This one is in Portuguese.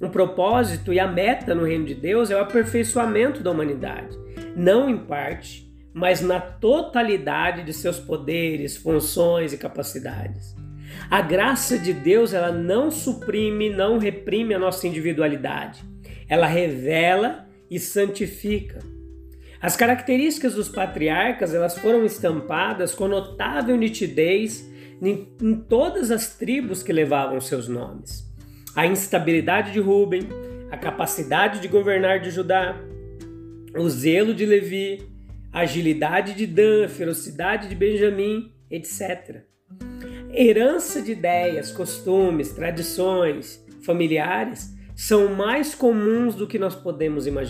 Um propósito e a meta no reino de Deus é o aperfeiçoamento da humanidade, não em parte, mas na totalidade de seus poderes, funções e capacidades. A graça de Deus, ela não suprime, não reprime a nossa individualidade. Ela revela e santifica. As características dos patriarcas, elas foram estampadas com notável nitidez em todas as tribos que levavam seus nomes. A instabilidade de Ruben, a capacidade de governar de Judá, o zelo de Levi, a agilidade de Dan, a ferocidade de Benjamim, etc. Herança de ideias, costumes, tradições familiares são mais comuns do que nós podemos imaginar.